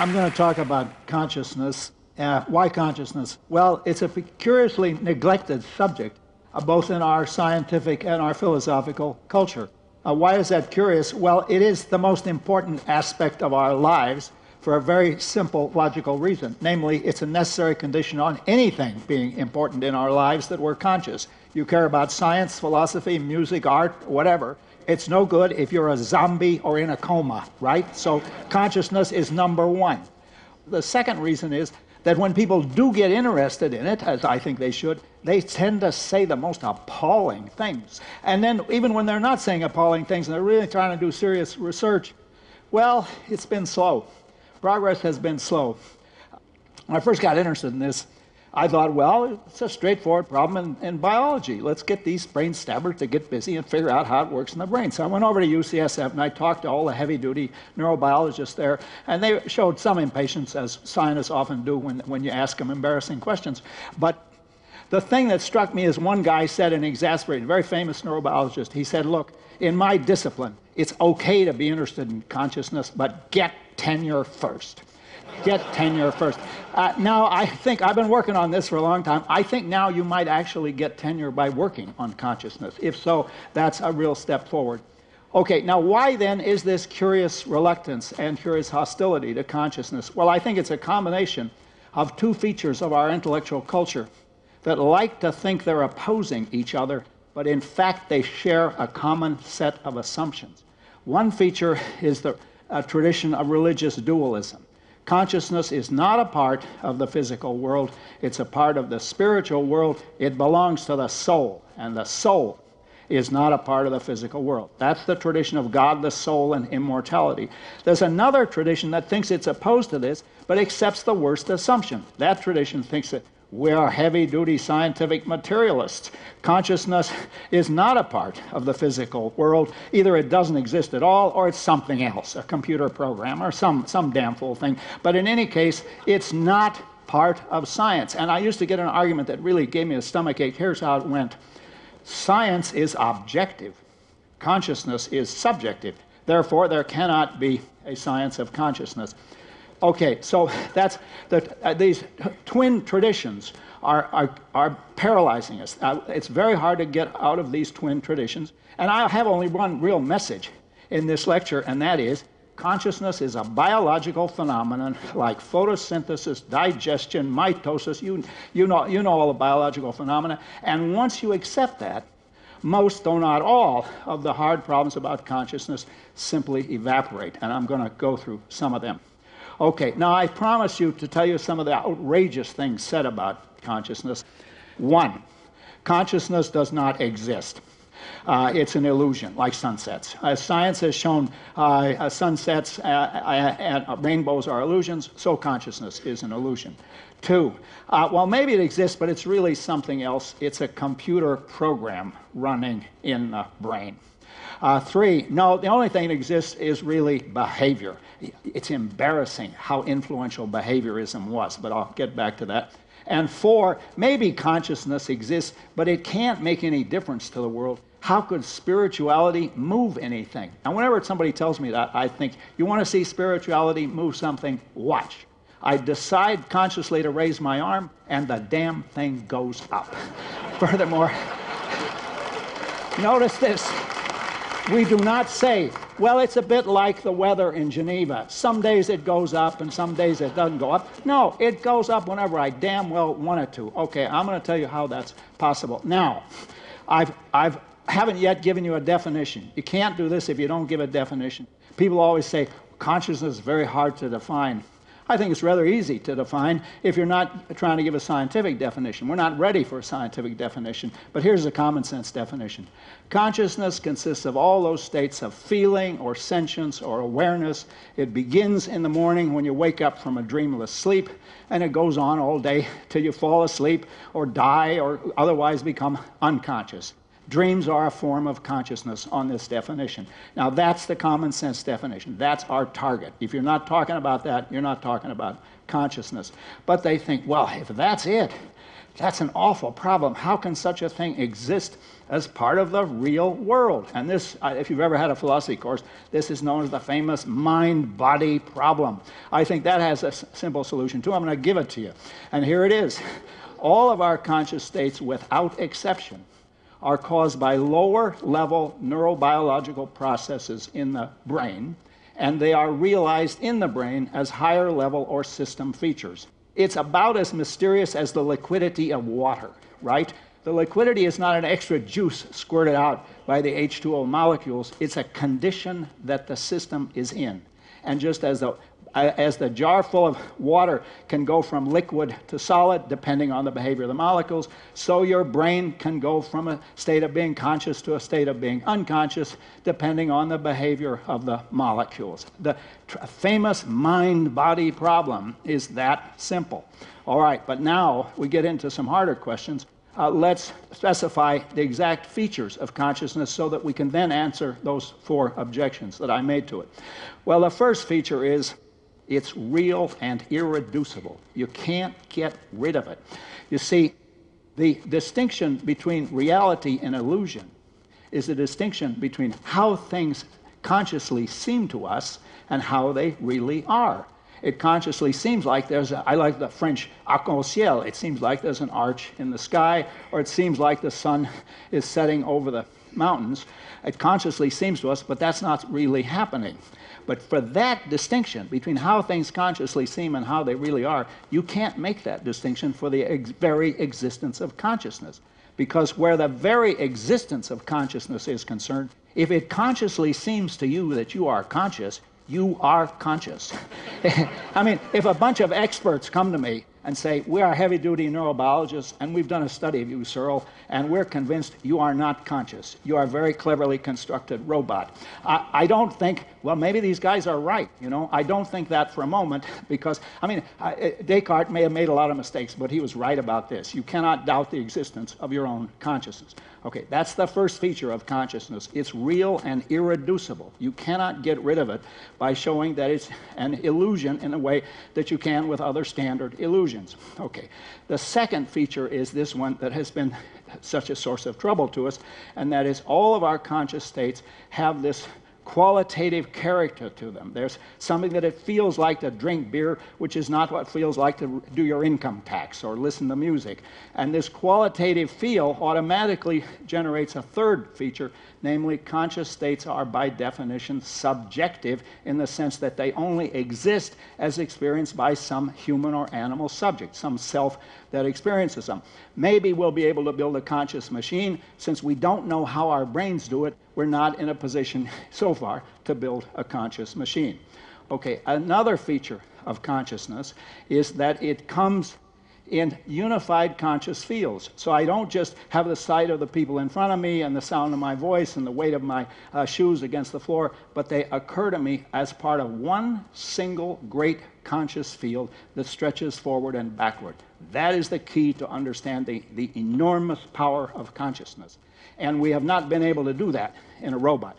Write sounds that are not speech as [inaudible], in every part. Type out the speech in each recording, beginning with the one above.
I'm going to talk about consciousness. Uh, why consciousness? Well, it's a curiously neglected subject, uh, both in our scientific and our philosophical culture. Uh, why is that curious? Well, it is the most important aspect of our lives for a very simple logical reason. Namely, it's a necessary condition on anything being important in our lives that we're conscious. You care about science, philosophy, music, art, whatever. It's no good if you're a zombie or in a coma, right? So consciousness is number one. The second reason is that when people do get interested in it, as I think they should, they tend to say the most appalling things. And then, even when they're not saying appalling things and they're really trying to do serious research, well, it's been slow. Progress has been slow. When I first got interested in this, I thought, well, it's a straightforward problem in, in, biology. Let's get these brain stabbers to get busy and figure out how it works in the brain. So I went over to UCSF and I talked to all the heavy duty neurobiologists there, and they showed some impatience, as scientists often do when, when you ask them embarrassing questions. But the thing that struck me is one guy said, an exasperated, very famous neurobiologist, he said, look, in my discipline, it's okay to be interested in consciousness, but get tenure first. Get tenure first. Uh, now, I think I've been working on this for a long time. I think now you might actually get tenure by working on consciousness. If so, that's a real step forward. Okay, now why then is this curious reluctance and curious hostility to consciousness? Well, I think it's a combination of two features of our intellectual culture that like to think they're opposing each other, but in fact they share a common set of assumptions. One feature is the a tradition of religious dualism. Consciousness is not a part of the physical world, it's a part of the spiritual world. It belongs to the soul, and the soul is not a part of the physical world. That's the tradition of God, the soul, and immortality. There's another tradition that thinks it's opposed to this, but accepts the worst assumption. That tradition thinks that we are heavy duty scientific materialists. Consciousness is not a part of the physical world. Either it doesn't exist at all or it's something else, a computer program or some, some damn fool thing. But in any case, it's not part of science. And I used to get an argument that really gave me a stomach ache. Here's how it went Science is objective, consciousness is subjective. Therefore, there cannot be a science of consciousness. Okay, so that's the, uh, these twin traditions are, are, are paralyzing us. Uh, it's very hard to get out of these twin traditions. And I have only one real message in this lecture, and that is consciousness is a biological phenomenon like photosynthesis, digestion, mitosis. You, you, know, you know all the biological phenomena. And once you accept that, most, though not all, of the hard problems about consciousness simply evaporate. And I'm going to go through some of them. Okay, now I promise you to tell you some of the outrageous things said about consciousness. One, consciousness does not exist. Uh, it's an illusion, like sunsets. Uh, science has shown uh, sunsets uh, uh, and uh, rainbows are illusions, so consciousness is an illusion. Two, well, maybe it exists, but it's really something else. It's a computer program running in the brain. Uh, three, no, the only thing that exists is really behavior. It's embarrassing how influential behaviorism was, but I'll get back to that. And four, maybe consciousness exists, but it can't make any difference to the world. How could spirituality move anything? And whenever somebody tells me that, I think, you want to see spirituality move something? Watch. I decide consciously to raise my arm, and the damn thing goes up. [laughs] Furthermore, [laughs] notice this we do not say, well, it's a bit like the weather in Geneva. Some days it goes up and some days it doesn't go up. No, it goes up whenever I damn well want it to. Okay, I'm going to tell you how that's possible. Now, I've, I've haven't yet given you a definition. You can't do this if you don't give a definition. People always say consciousness is very hard to define. I think it's rather easy to define if you're not trying to give a scientific definition. We're not ready for a scientific definition, but here's a common sense definition. Consciousness consists of all those states of feeling or sentience or awareness. It begins in the morning when you wake up from a dreamless sleep, and it goes on all day till you fall asleep or die or otherwise become unconscious. Dreams are a form of consciousness on this definition. Now, that's the common sense definition. That's our target. If you're not talking about that, you're not talking about consciousness. But they think, well, if that's it, that's an awful problem. How can such a thing exist as part of the real world? And this, if you've ever had a philosophy course, this is known as the famous mind body problem. I think that has a simple solution too. I'm going to give it to you. And here it is. All of our conscious states, without exception, are caused by lower level neurobiological processes in the brain, and they are realized in the brain as higher level or system features. It's about as mysterious as the liquidity of water, right? The liquidity is not an extra juice squirted out by the H2O molecules, it's a condition that the system is in. And just as the as the jar full of water can go from liquid to solid depending on the behavior of the molecules, so your brain can go from a state of being conscious to a state of being unconscious depending on the behavior of the molecules. The famous mind body problem is that simple. All right, but now we get into some harder questions. Uh, let's specify the exact features of consciousness so that we can then answer those four objections that I made to it. Well, the first feature is it's real and irreducible. You can't get rid of it. You see, the distinction between reality and illusion is the distinction between how things consciously seem to us and how they really are. It consciously seems like there's, a, I like the French arc-en-ciel, it seems like there's an arch in the sky, or it seems like the sun is setting over the mountains. It consciously seems to us, but that's not really happening. But for that distinction between how things consciously seem and how they really are, you can't make that distinction for the ex- very existence of consciousness. Because where the very existence of consciousness is concerned, if it consciously seems to you that you are conscious, you are conscious. [laughs] I mean, if a bunch of experts come to me and say, We are heavy duty neurobiologists, and we've done a study of you, Searle, and we're convinced you are not conscious. You are a very cleverly constructed robot. I, I, don't think, well, maybe these guys are right, you know. I don't think that for a moment because, I mean, I, eh, Descartes may have made a lot of mistakes, but he was right about this. You cannot doubt the existence of your own consciousness. Okay, that's the first feature of consciousness. It's real and irreducible. You cannot get rid of it by showing that it's an illusion in a way that you can with other standard illusions. Okay, the second feature is this one that has been such a source of trouble to us, and that is all of our conscious states have this qualitative character to them. There's something that it feels like to drink beer, which is not what feels like to do your income tax or listen to music. And this qualitative feel automatically generates a third feature, namely, conscious states are by definition subjective in the sense that they only exist as experienced by some human or animal subject, some self that experiences them. Maybe we'll be able to build a conscious machine. Since we don't know how our brains do it, we're not in a position [laughs] so far to build a conscious machine. Okay, another feature of consciousness is that it comes in unified conscious fields. So I don't just have the sight of the people in front of me and the sound of my voice and the weight of my uh, shoes against the floor, but they occur to me as part of one single great conscious field that stretches forward and backward. That is the key to understanding the enormous power of consciousness. And we have not been able to do that in a robot.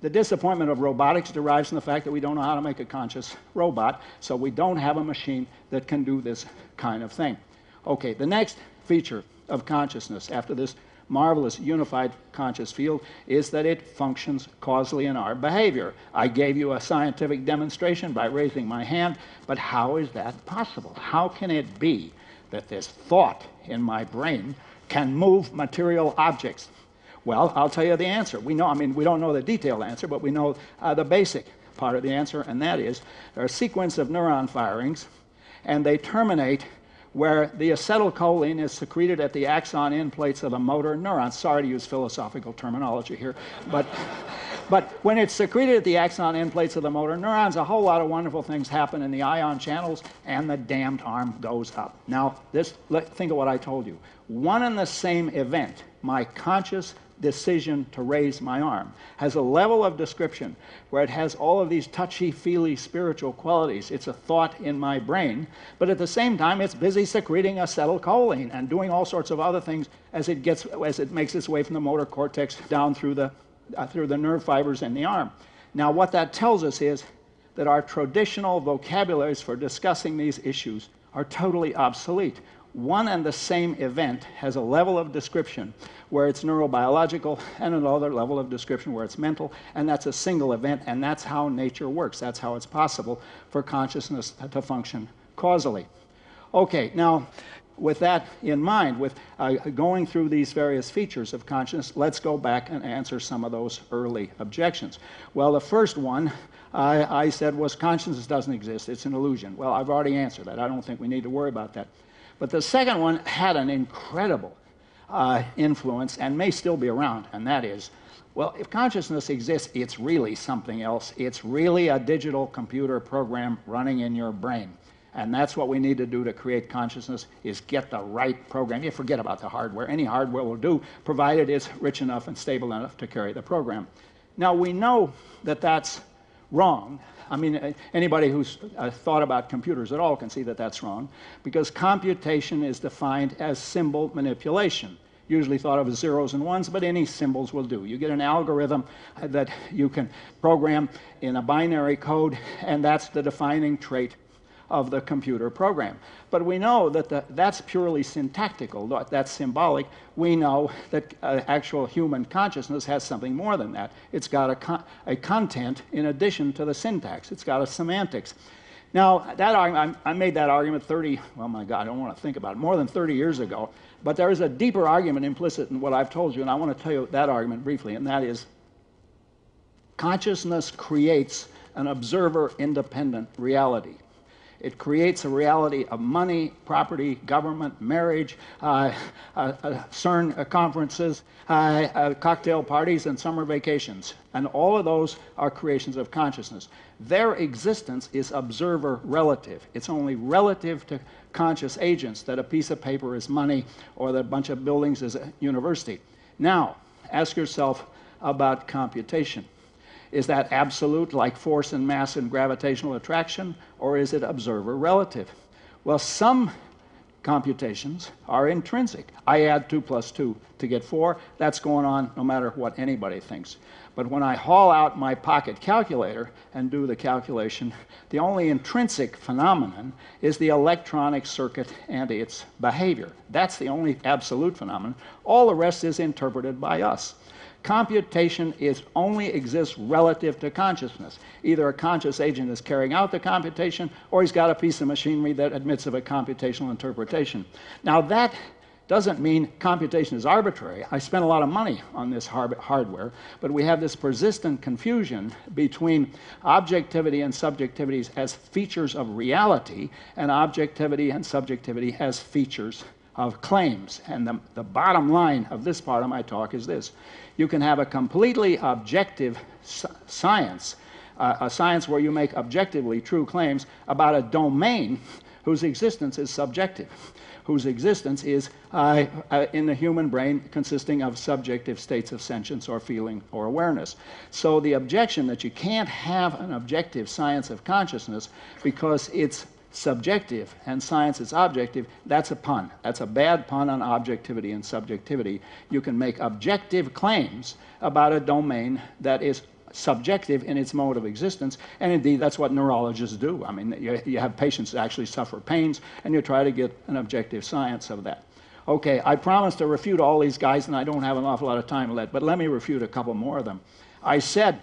The disappointment of robotics derives from the fact that we don't know how to make a conscious robot, so we don't have a machine that can do this kind of thing. Okay, the next feature of consciousness after this marvelous unified conscious field is that it functions causally in our behavior. I gave you a scientific demonstration by raising my hand, but how is that possible? How can it be that this thought in my brain can move material objects? Well, I'll tell you the answer. We know, I mean, we don't know the detailed answer, but we know uh, the basic part of the answer, and that is there are a sequence of neuron firings, and they terminate where the acetylcholine is secreted at the axon end plates of the motor neuron. Sorry to use philosophical terminology here, but, but when it's secreted at the axon end plates of the motor neurons, a whole lot of wonderful things happen in the ion channels, and the damned arm goes up. Now, this, let, think of what I told you. One and the same event, my conscious decision to raise my arm has a level of description where it has all of these touchy feely spiritual qualities. It's a thought in my brain, but at the same time, it's busy secreting acetylcholine and doing all sorts of other things as it, gets, as it makes its way from the motor cortex down through the, uh, through the nerve fibers in the arm. Now, what that tells us is that our traditional vocabularies for discussing these issues are totally obsolete one and the same event has a level of description where it's neurobiological and another level of description where it's mental, and that's a single event, and that's how nature works. That's how it's possible for consciousness to function causally. Okay, now with that in mind, with uh, going through these various features of consciousness, let's go back and answer some of those early objections. Well, the first one I, I said was consciousness doesn't exist, it's an illusion. Well, I've already answered that. I don't think we need to worry about that. But the second one had an incredible uh, influence and may still be around, and that is well, if consciousness exists, it's really something else. It's really a digital computer program running in your brain. And that's what we need to do to create consciousness is get the right program. You forget about the hardware. Any hardware will do, provided it's rich enough and stable enough to carry the program. Now, we know that that's wrong. I mean, uh, anybody who's uh, thought about computers at all can see that that's wrong because computation is defined as symbol manipulation. Usually thought of as zeros and ones, but any symbols will do. You get an algorithm that you can program in a binary code, and that's the defining trait of the computer program. But we know that the, that's purely syntactical, that's symbolic. We know that uh, actual human consciousness has something more than that. It's got a, con- a content in addition to the syntax, it's got a semantics. Now, that argument, I made that argument 30, well, my God, I don't want to think about it, more than 30 years ago. But there is a deeper argument implicit in what I've told you, and I want to tell you that argument briefly, and that is consciousness creates an observer independent reality. It creates a reality of money, property, government, marriage, uh, uh, uh CERN conferences, uh, uh, cocktail parties, and summer vacations. And all of those are creations of consciousness. Their existence is observer relative. It's only relative to conscious agents that a piece of paper is money or that a bunch of buildings is a university. Now, ask yourself about computation. Is that absolute, like force and mass and gravitational attraction, or is it observer relative? Well, some computations are intrinsic. I add 2 plus 2 to get 4. That's going on no matter what anybody thinks. But when I haul out my pocket calculator and do the calculation, the only intrinsic phenomenon is the electronic circuit and its behavior. That's the only absolute phenomenon. All the rest is interpreted by us computation is only exists relative to consciousness. Either a conscious agent is carrying out the computation or he's got a piece of machinery that admits of a computational interpretation. Now that doesn't mean computation is arbitrary. I spent a lot of money on this hardware, but we have this persistent confusion between objectivity and subjectivity as features of reality and objectivity and subjectivity as features of claims. And the, the bottom line of this part of my talk is this you can have a completely objective science, uh, a science where you make objectively true claims about a domain whose existence is subjective, whose existence is uh, uh, in the human brain consisting of subjective states of sentience or feeling or awareness. So the objection that you can't have an objective science of consciousness because it's subjective and science is objective, that's a pun. That's a bad pun on objectivity and subjectivity. You can make objective claims about a domain that is subjective in its mode of existence, and indeed that's what neurologists do. I mean, you, you have patients that actually suffer pains, and you try to get an objective science of that. Okay, I promised to refute all these guys, and I don't have an awful lot of time left, but let me refute a couple more of them. I said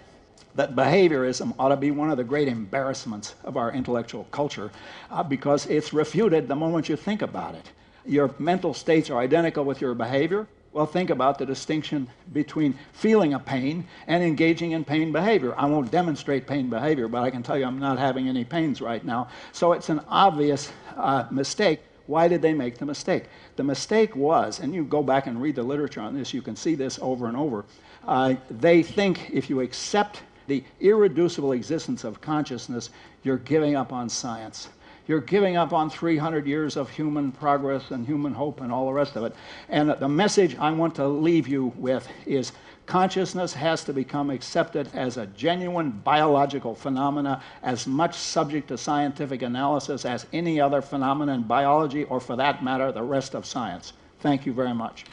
that behaviorism ought to be one of the great embarrassments of our intellectual culture uh, because it's refuted the moment you think about it. Your mental states are identical with your behavior. Well, think about the distinction between feeling a pain and engaging in pain behavior. I won't demonstrate pain behavior, but I can tell you I'm not having any pains right now. So it's an obvious uh, mistake. Why did they make the mistake? The mistake was, and you go back and read the literature on this, you can see this over and over. Uh, they think if you accept the irreducible existence of consciousness, you're giving up on science. you're giving up on 300 years of human progress and human hope and all the rest of it. And the message I want to leave you with is consciousness has to become accepted as a genuine biological phenomena, as much subject to scientific analysis as any other phenomenon in biology, or for that matter, the rest of science. Thank you very much.